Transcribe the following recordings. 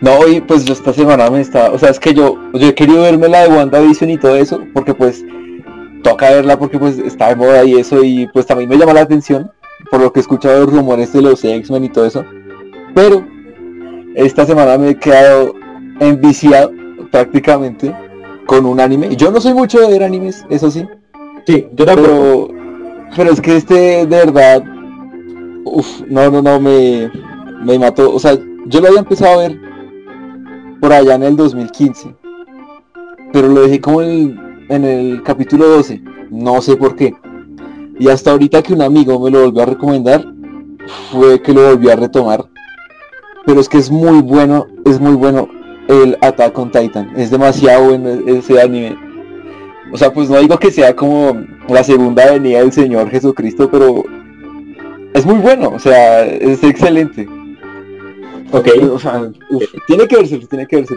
No, y pues yo esta semana me está, o sea, es que yo, yo he querido verme la de WandaVision y todo eso, porque pues toca verla porque pues está de moda y eso, y pues también me llama la atención, por lo que he escuchado los rumores de los X-Men y todo eso. Pero esta semana me he quedado enviciado prácticamente con un anime. Yo no soy mucho de ver animes, eso sí. Sí, yo tampoco. Pero, pero es que este de verdad, uf, no, no, no, me, me mató. O sea, yo lo había empezado a ver por allá en el 2015. Pero lo dejé como en el, en el capítulo 12. No sé por qué. Y hasta ahorita que un amigo me lo volvió a recomendar, fue que lo volví a retomar. Pero es que es muy bueno, es muy bueno el Attack on Titan. Es demasiado bueno ese anime. O sea, pues no digo que sea como la segunda venida del Señor Jesucristo, pero es muy bueno, o sea, es excelente. Ok. O sea, uf, tiene que verse, tiene que verse.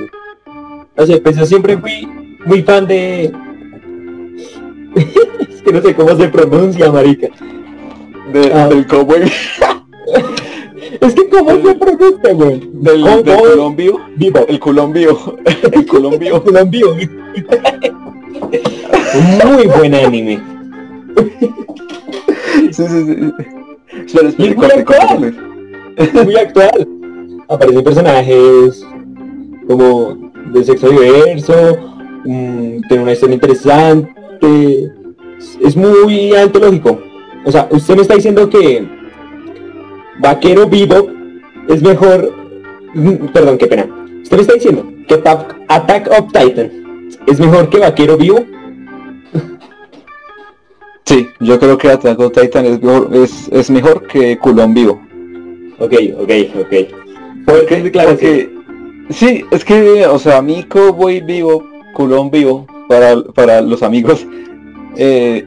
O sea, pues yo siempre fui muy fan de... es que no sé cómo se pronuncia, marica. De, Ah. Del cowboy, Es que cómo se pronuncia, güey. del, del colombio, Vivo. el colombio, el colombio. Colombio. Un muy buen anime. Sí, sí, sí. Espera, Y espera, es muy corte, corte, actual. corte. Muy actual. Aparecen personajes como de sexo diverso, mm, tiene una historia interesante, es- muy antológico. O sea, usted me está diciendo que Vaquero Vivo es mejor, mm, perdón, qué pena. Usted me está diciendo que Attack of Titan es mejor que Vaquero Vivo. Sí, yo creo que Attack on Titan es mejor, es, es mejor que Culón Vivo. Ok, ok, ok. Porque, declaración. porque- sí, es que, o sea, mi Cowboy Vivo, Culón Vivo, para, para los amigos, eh,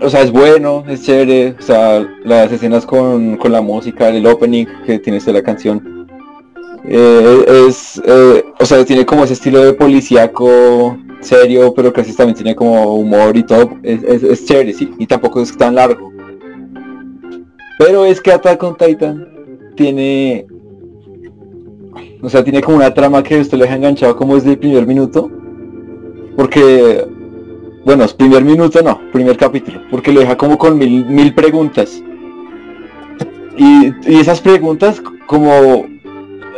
o sea, es bueno, es chévere, o sea, las escenas con, con la música, el opening que tiene esta la canción, eh, es, eh, o sea, tiene como ese estilo de policíaco serio, pero que a veces también tiene como humor y todo, es, es, es chévere, sí, y tampoco es tan largo. Pero es que Attack on Titan tiene, o sea, tiene como una trama que usted lo deja enganchado como desde el primer minuto, porque bueno, es primer minuto no, primer capítulo, porque lo deja como con mil, mil preguntas. Y, y esas preguntas como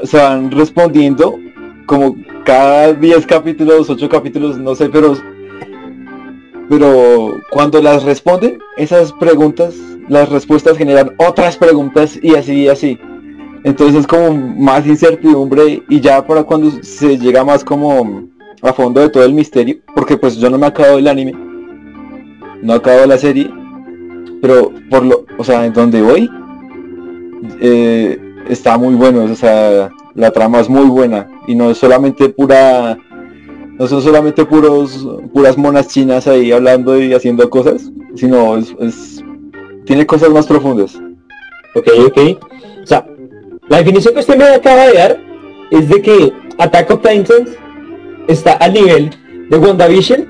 se van respondiendo como cada 10 capítulos, 8 capítulos, no sé, pero pero cuando las responden, esas preguntas, las respuestas generan otras preguntas y así y así. Entonces es como más incertidumbre y ya para cuando se llega más como a fondo de todo el misterio, porque pues yo no me acabo el anime, no acabo la serie, pero por lo, o sea, en donde voy, eh, está muy bueno, o sea, la trama es muy buena y no es solamente pura, no son solamente puros, puras monas chinas ahí hablando y haciendo cosas, sino es, es- tiene cosas más profundas. Ok, ok. O sea, la definición que usted me acaba de dar es de que Attack of Titans está al nivel de WandaVision.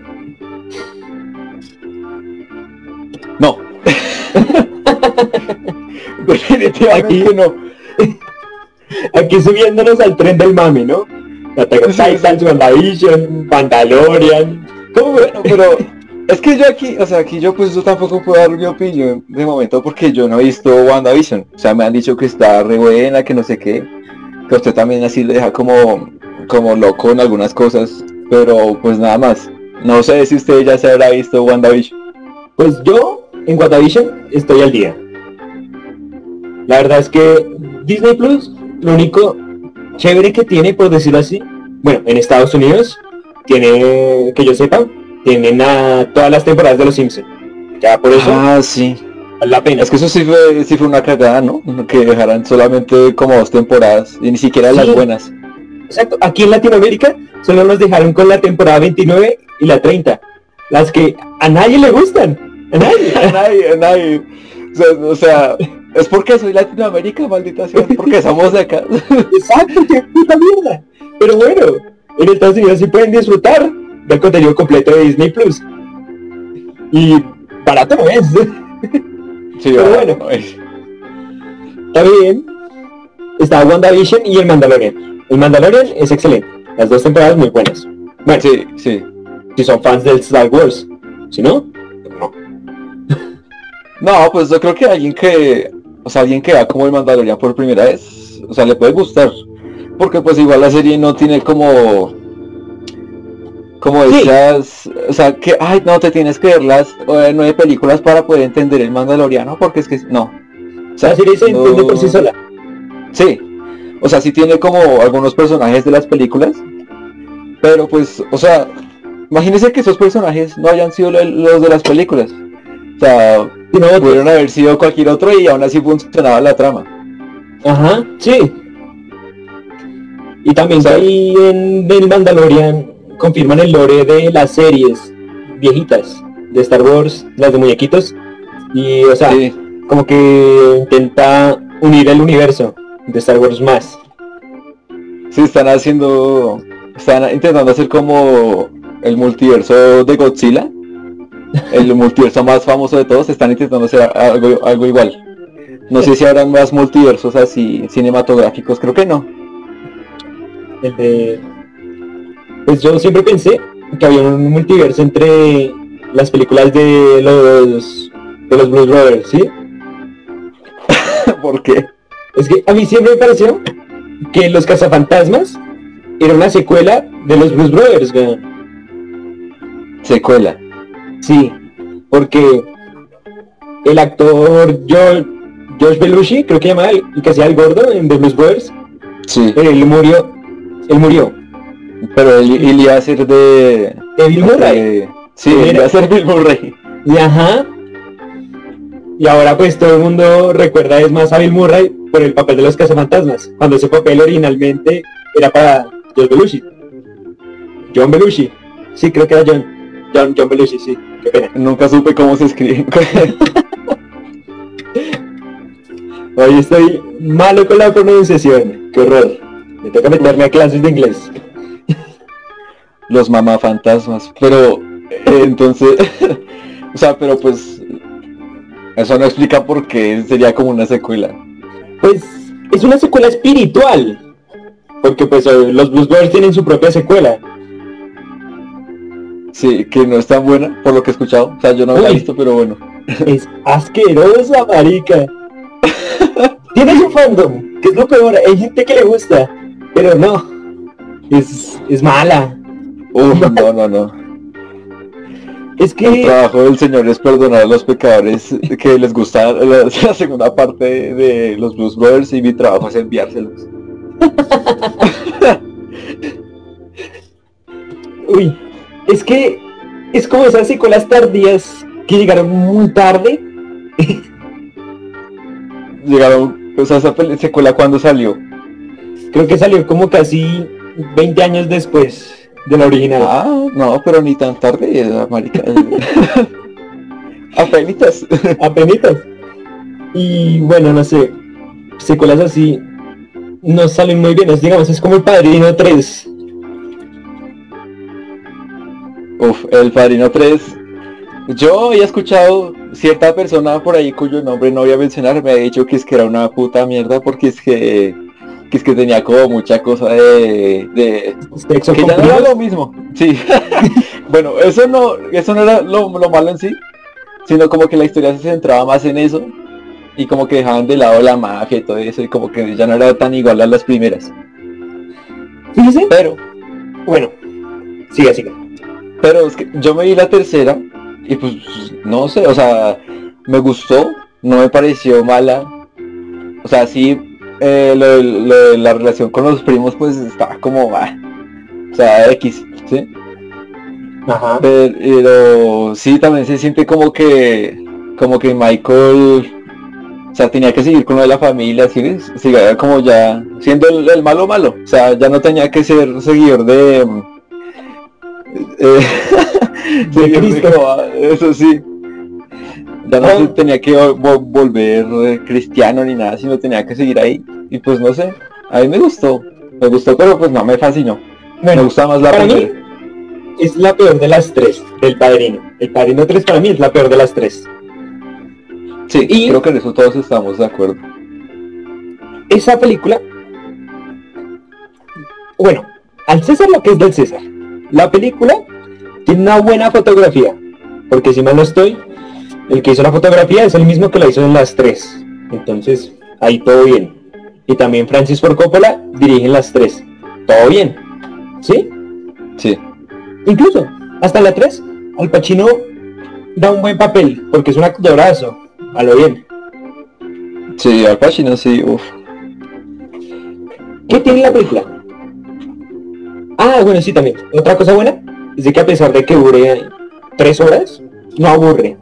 No. Definitivamente no. Aquí subiéndonos al tren del mame, ¿no? Attack of. Titans, WandaVision, Mandalorian. ¿Cómo? Bueno, pero es que yo aquí, o sea, aquí yo pues yo tampoco puedo dar mi opinión de momento porque yo no he visto WandaVision. O sea, me han dicho que está re buena, que no sé qué. Que usted también así le deja como, como loco en algunas cosas. Pero pues nada más. No sé si usted ya se habrá visto WandaVision. Pues yo en WandaVision estoy al día. La verdad es que Disney Plus, lo único chévere que tiene, por decirlo así, bueno, en Estados Unidos, tiene, que yo sepa, tienen a todas las temporadas de Los Simpsons. Ya por eso Ah, sí. vale la pena. Es que eso sí fue, sí fue una cagada, ¿no? Que dejaran solamente como dos temporadas y ni siquiera las buenas. Exacto, aquí en Latinoamérica solo nos dejaron con la temporada 29 y la 30. Las que a nadie le gustan. A nadie. A nadie, a nadie. O sea, o sea, es porque soy Latinoamérica, maldita sea, porque somos de acá. Exacto, qué puta mierda. Pero bueno, en Estados Unidos sí pueden disfrutar del contenido completo de Disney Plus. Y barato no es. Sí, Pero bueno, bueno. Está bien. Está WandaVision y el Mandalorian. El Mandalorian es excelente. Las dos temporadas muy buenas. Bueno, Sí, sí. si son fans del Star Wars. Si no, no. No, pues yo creo que alguien que, o sea, alguien que va como el Mandalorian por primera vez, o sea, le puede gustar. Porque pues igual la serie no tiene como, como Sí. decías, o sea, que, ay, no, te tienes que ver las eh, nueve películas para poder entender el Mandaloriano, porque es que, no. O La serie se entiende por sí sola. Sí, o sea, sí tiene como algunos personajes de las películas, pero pues, o sea, imagínense que esos personajes no hayan sido lo- los de las películas. O sea, no, pudieron haber sido cualquier otro y aún así funcionaba la trama. Ajá, sí. Y también O sea- que ahí en el Mandalorian confirman el lore de las series viejitas de Star Wars, las de muñequitos. Y, o sea, Sí, como que intenta unir el universo de Star Wars más. sí, están haciendo, están intentando hacer como el multiverso de Godzilla, el multiverso más famoso de todos, están intentando hacer algo, algo igual. No sé si habrán más multiversos así cinematográficos, creo que no. El de... Pues yo siempre pensé que había un multiverso entre las películas de los de los Blues Brothers, ¿sí? ¿Por qué? Es que a mí siempre me pareció que Los Cazafantasmas era una secuela de los Blues Brothers, weón. Secuela. Sí, porque el actor George, George Belushi, creo que llamaba el el que hacía el gordo en The Blues Brothers, Sí, él murió, él murió. Pero él, él iba a ser de... De Bill Murray. de- sí, él iba a ser Bill Murray. Y ajá. Y ahora pues todo el mundo recuerda es más a Bill Murray por el papel de los cazafantasmas, cuando ese papel originalmente era para George Belushi. John Belushi. Sí, creo que era John. John, John Belushi, sí. Qué pena. Nunca supe cómo se escribe. Hoy estoy malo con la pronunciación. Qué horror. Me toca meterme a clases de inglés. Los mamafantasmas. Pero, eh, entonces... o sea, pero pues... Eso no explica por qué sería como una secuela. Pues es una secuela espiritual. Porque pues eh, los Blues Brothers tienen su propia secuela. Sí, que no es tan buena, por lo que he escuchado. O sea, yo no la he visto, pero bueno. Es asquerosa, marica. Tiene su fandom, que es lo peor. Hay gente que le gusta, pero no. Es, es mala. Uf, no, no, no. Es El que trabajo del Señor es perdonar a los pecadores que les gusta la, la segunda parte de los Blues Brothers y mi trabajo es enviárselos. Uy, es que es como esas secuelas tardías que llegaron muy tarde. Llegaron, o sea, esa secuela cuando salió. Creo que salió como casi 20 años después de la original. Ah, no, pero ni tan tarde, marica. Apenitas. Apenitas. Y bueno, no sé, secuelas así no salen muy bien. Es, digamos, es como el Padrino 3. Uf, el Padrino 3. Yo había escuchado cierta persona por ahí cuyo nombre no voy a mencionar, me ha dicho que es que era una puta mierda porque es que, que es que tenía como mucha cosa de, de Sexo que ya no era lo mismo. Sí. bueno, eso no, eso no era lo, lo malo en sí, sino como que la historia se centraba más en eso y como que dejaban de lado la magia y todo eso y como que ya no era tan igual a las primeras. Fíjese. Pero Bueno, siga, siga. Pero es que yo me vi la tercera y pues no sé, o sea, me gustó, no me pareció mala. O sea, sí, eh, lo, de- lo de la relación con los primos pues estaba como, ah, o sea, X, ¿sí? Ajá. Pero sí, también se siente como que, como que Michael, o sea, tenía que seguir con lo de la familia, ¿sí? Siga como ya siendo el, el malo malo, o sea, ya no tenía que ser seguidor de... eh, seguidor Cristo. Jehová, eso sí. Ya no se tenía que vo- volver eh, cristiano ni nada, sino tenía que seguir ahí. Y pues no sé, a mí me gustó, me gustó, pero pues no me fascinó. Me gusta más la primera. es la peor de las tres, del Padrino. El Padrino 3 para mí es la peor de las tres. Sí, y- creo que en eso todos estamos de acuerdo. Esa película bueno, al César lo que es del César. La película tiene una buena fotografía, porque si mal no estoy, el que hizo la fotografía es el mismo que la hizo en las tres. Entonces, ahí todo bien. Y también Francis Ford Coppola dirige en las tres. Todo bien. ¿Sí? Sí. Incluso, hasta la 3, Al Pacino da un buen papel, porque es un actorazo, a lo bien. Sí, Al Pacino sí, uff. ¿Qué tiene la película? Ah, bueno, sí, también. Otra cosa buena es de que a pesar de que dure tres horas, no aburre.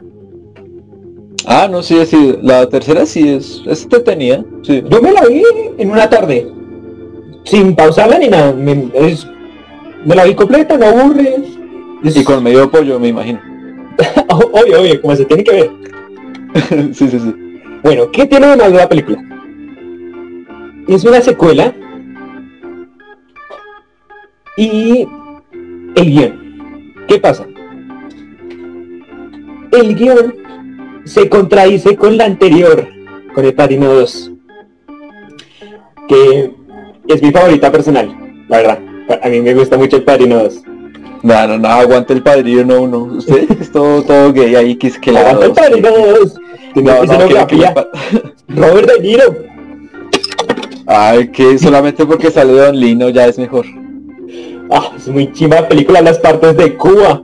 Ah, no, sí, sí, la tercera sí es, es entretenida, sí. Yo me la vi en una tarde, sin pausarla ni nada. Me, es- me la vi completa, no aburre. Es- Y con medio pollo, me imagino. obvio, obvio, como se tiene que ver. sí, sí, sí. Bueno, ¿qué tiene de malo la película? Es una secuela y el guion. ¿Qué pasa? El guion se contradice con la anterior, con el Padrino 2, que es mi favorita personal, la verdad. A mí me gusta mucho el Padrino 2. No, no, no, aguante el padrino, no, no. Usted es todo, todo gay ahí, que es que la Aguanta el Padrino 2. Tiene No, no, que- Robert De Niro. Ay, que solamente porque sale Don Lino ya es mejor. Ah, es muy chimba la película Las partes de Cuba.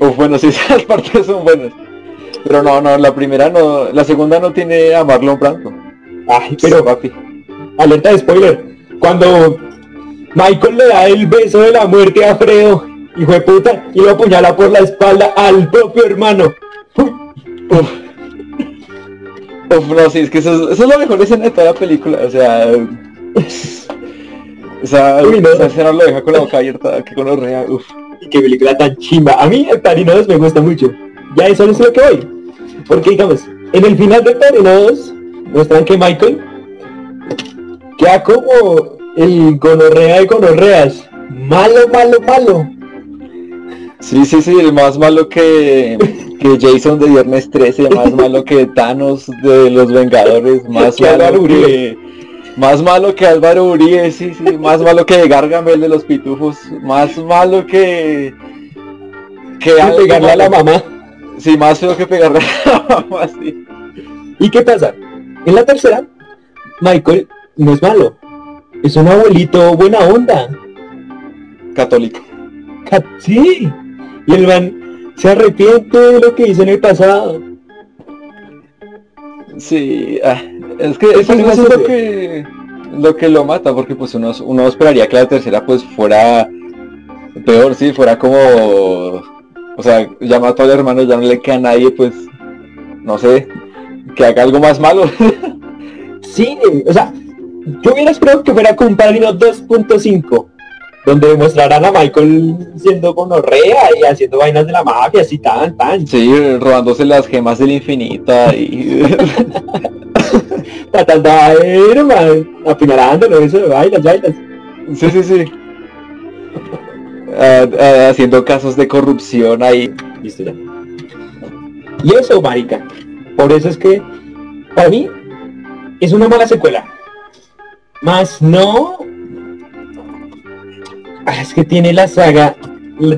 Uf, bueno, sí, esas partes son buenas. Pero no, no, la primera no, la segunda no tiene a Marlon Brando. Ay, pero papi. alerta de spoiler. Cuando Michael le da el beso de la muerte a Fredo, hijo de puta, y lo apuñala por la espalda al propio hermano. Uf. Uf, no, sí, es que eso, es- eso es la mejor escena de toda la película, o sea... Esa, Uy, no. esa escena lo deja con la boca abierta, que con uf. Y qué película tan chimba. A mí el 2 me gusta mucho. Ya eso es lo que voy. Porque digamos, en el final Padrino 2 muestran que Michael queda como el gonorrea de gonorreas. Malo, malo, malo. Sí, sí, sí, el más malo que, que Jason de Viernes 13, más malo que Thanos de los Vengadores, más malo que... Más malo que Álvaro Uribe, sí, sí, más malo que Gargamel de los Pitufos, más malo que... Que algo pegarle a la mamá. Sí, más feo que pegarle a la mamá, sí. ¿Y qué pasa? En la tercera, Michael no es malo. Es un abuelito buena onda. Católico. Ca- Sí. Y el man se arrepiente de lo que hizo en el pasado. Sí, ah, es que Es eso, es lo que lo que lo mata, porque pues uno, uno esperaría que la tercera pues fuera peor, sí, fuera como, o sea, ya mató al hermano, ya no le queda a nadie, pues, no sé, que haga algo más malo. Sí, o sea, yo hubiera esperado que fuera con un padrino 2.5, donde mostrarán a Michael siendo gonorrea y haciendo vainas de la mafia, así tan, tan, sí, robándose las gemas del infinito y tratando a ver, man, apuñalándolo, eso de vainas, vainas. sí, sí, sí. Ah, ah, haciendo casos de corrupción ahí. Listo ya. Y eso, marica. Por eso es que, para mí, es una mala secuela. Más no... Es que tiene la saga,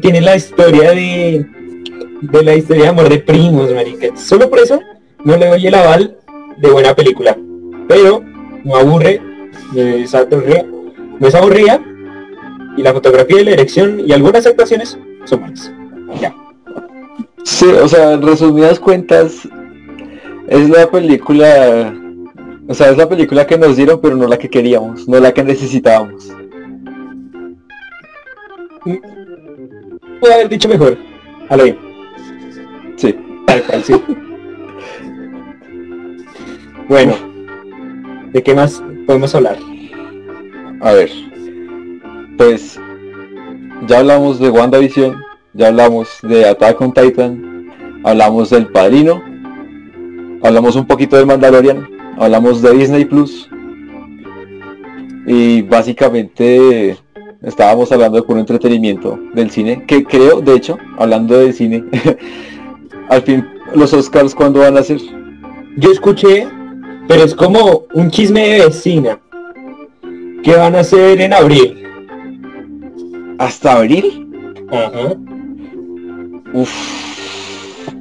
tiene la historia de... De la historia de amor de primos, marica. Solo por eso no le doy el aval de buena película. Pero no aburre, no es aburrida, y la fotografía y la dirección y algunas actuaciones son buenas. Ya. Sí, o sea, en resumidas cuentas, es la película, o sea, es la película que nos dieron, pero no la que queríamos, no la que necesitábamos. Puedo haber dicho mejor. A. Sí. Tal cual, sí. bueno. ¿De qué más podemos hablar? A ver, pues ya hablamos de WandaVision, ya hablamos de Attack on Titan, hablamos del Padrino, hablamos un poquito del Mandalorian, hablamos de Disney Plus y básicamente estábamos hablando de puro entretenimiento del cine, que creo, de hecho, hablando del cine, al fin los Oscars cuándo van a ser. Yo escuché, pero es como un chisme de vecina. ¿Qué van a hacer en abril? ¿Hasta abril? Ajá. Uf.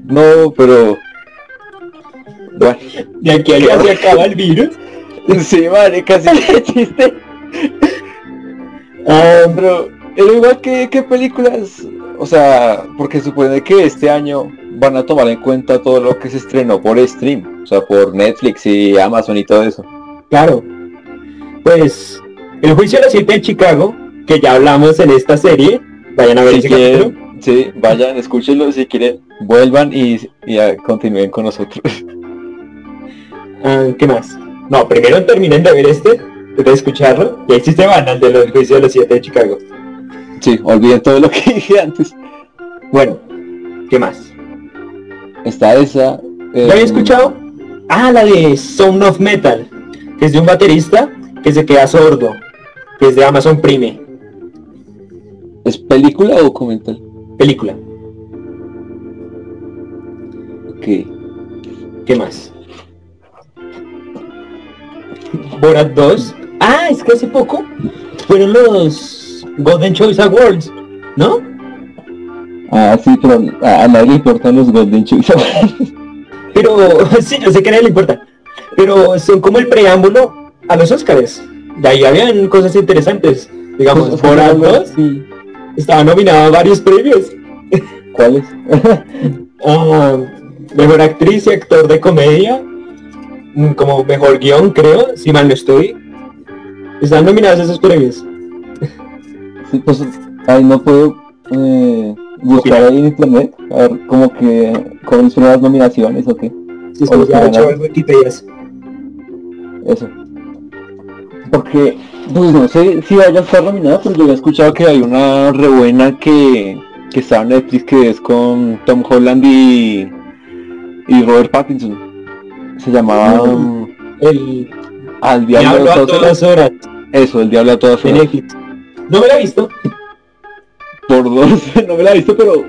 No, pero. Bueno. De aquí a se acaba el virus. Sí, madre, casi que chiste. Ah, pero, pero igual que, que películas, o sea, porque supone que este año van a tomar en cuenta todo lo que se estrenó por stream, o sea, por Netflix y Amazon y todo eso. Claro. Pues, el juicio de los siete de Chicago, que ya hablamos en esta serie, vayan a ver Si ese quieren, capítulo. sí, vayan, escúchenlo, si quieren, vuelvan y, y ah, continúen con nosotros. Ah, ¿Qué más? No, primero terminen de ver este, de escucharlo, y ahí sí se van al de los juicios de los siete de Chicago. Sí, olviden todo lo que dije antes. Bueno, ¿qué más? Está esa. ¿Lo había eh, escuchado? Ah, la de Sound of Metal, que es de un baterista que se queda sordo, que es de Amazon Prime, ¿Es película o documental? película. Ok. ¿Qué más? Borat 2. Ah, es que hace poco fueron los Golden Choice Awards, ¿no? Ah, sí, pero a, nadie le importan los Golden Choice. Pero sí, yo sé que a nadie le importa. Pero son como el preámbulo a los Oscars. De ahí habían cosas interesantes. Digamos, Borat 2 Sí. estaba nominado a varios premios. ¿Cuáles? Ah, mejor actriz y actor de comedia. mm, Como mejor guion, creo, si mal no estoy. Están nominados esos premios. Sí, pues ahí no puedo eh, buscar ahí en internet, a ver como que cuáles son las nominaciones o qué. Si es los ya que he hecho en Wikipedia. Eso. Porque, pues no sé si vaya a estar nominada, pero yo había escuchado que hay una re buena que, que está en Netflix que es con Tom Holland y, y Robert Pattinson. Se llamaba Mm. um, El Al Diablo de a todas todas horas. Eso, el Diablo a todas de horas. Netflix. No me la he visto. Por dos, no me la he visto, pero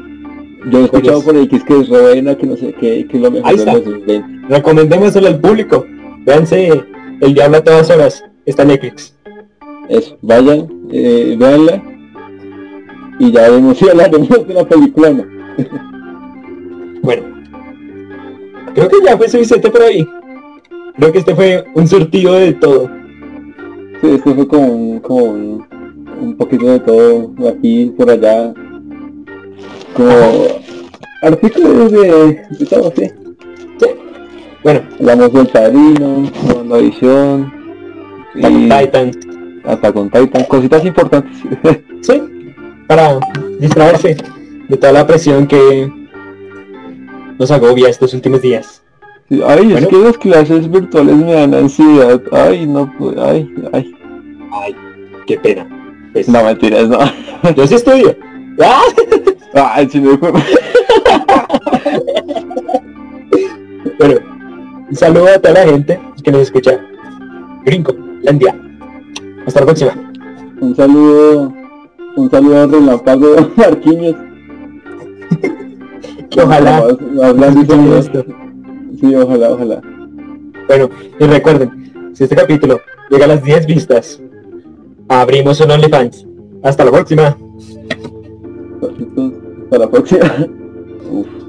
yo he escuchado es? por ahí que es que es que no sé qué, que es lo mejor Ahí de está. los 2020. Recomendémoselo al público. Véanse El Diablo a todas horas. Está en Netflix. Eso, vayan, eh, véanla y ya vemos si hablaremos de la película no. Bueno. Creo que ya fue suficiente por ahí. Creo que este fue un surtido de todo. Sí, esto fue como un, como un, un poquito de todo, aquí, por allá, como artículos de, de todo, sí. Bueno, Hablamos del Padrino, WandaVision, on y Titan. hasta con Titan, cositas importantes. Sí, para distraerse de toda la presión que nos agobia estos últimos días. Sí, Ay, Bueno. es que las clases virtuales me dan ansiedad. Ay, no, pues, ay, ay. Ay, qué pena. Pues, No, mentiras, no. Yo sí estudio. ¡Ah! Ay, sí me fue. Bueno, un saludo a toda la gente que nos escucha. Gringo, Landia. Hasta la próxima. Un saludo, un saludo a Relámpago Marquinhos. Que ojalá Hablando todo esto. Sí, ojalá, ojalá. Bueno, y recuerden, si este capítulo llega a las 10 vistas, abrimos un OnlyFans. Hasta la próxima. Hasta la próxima. Uf.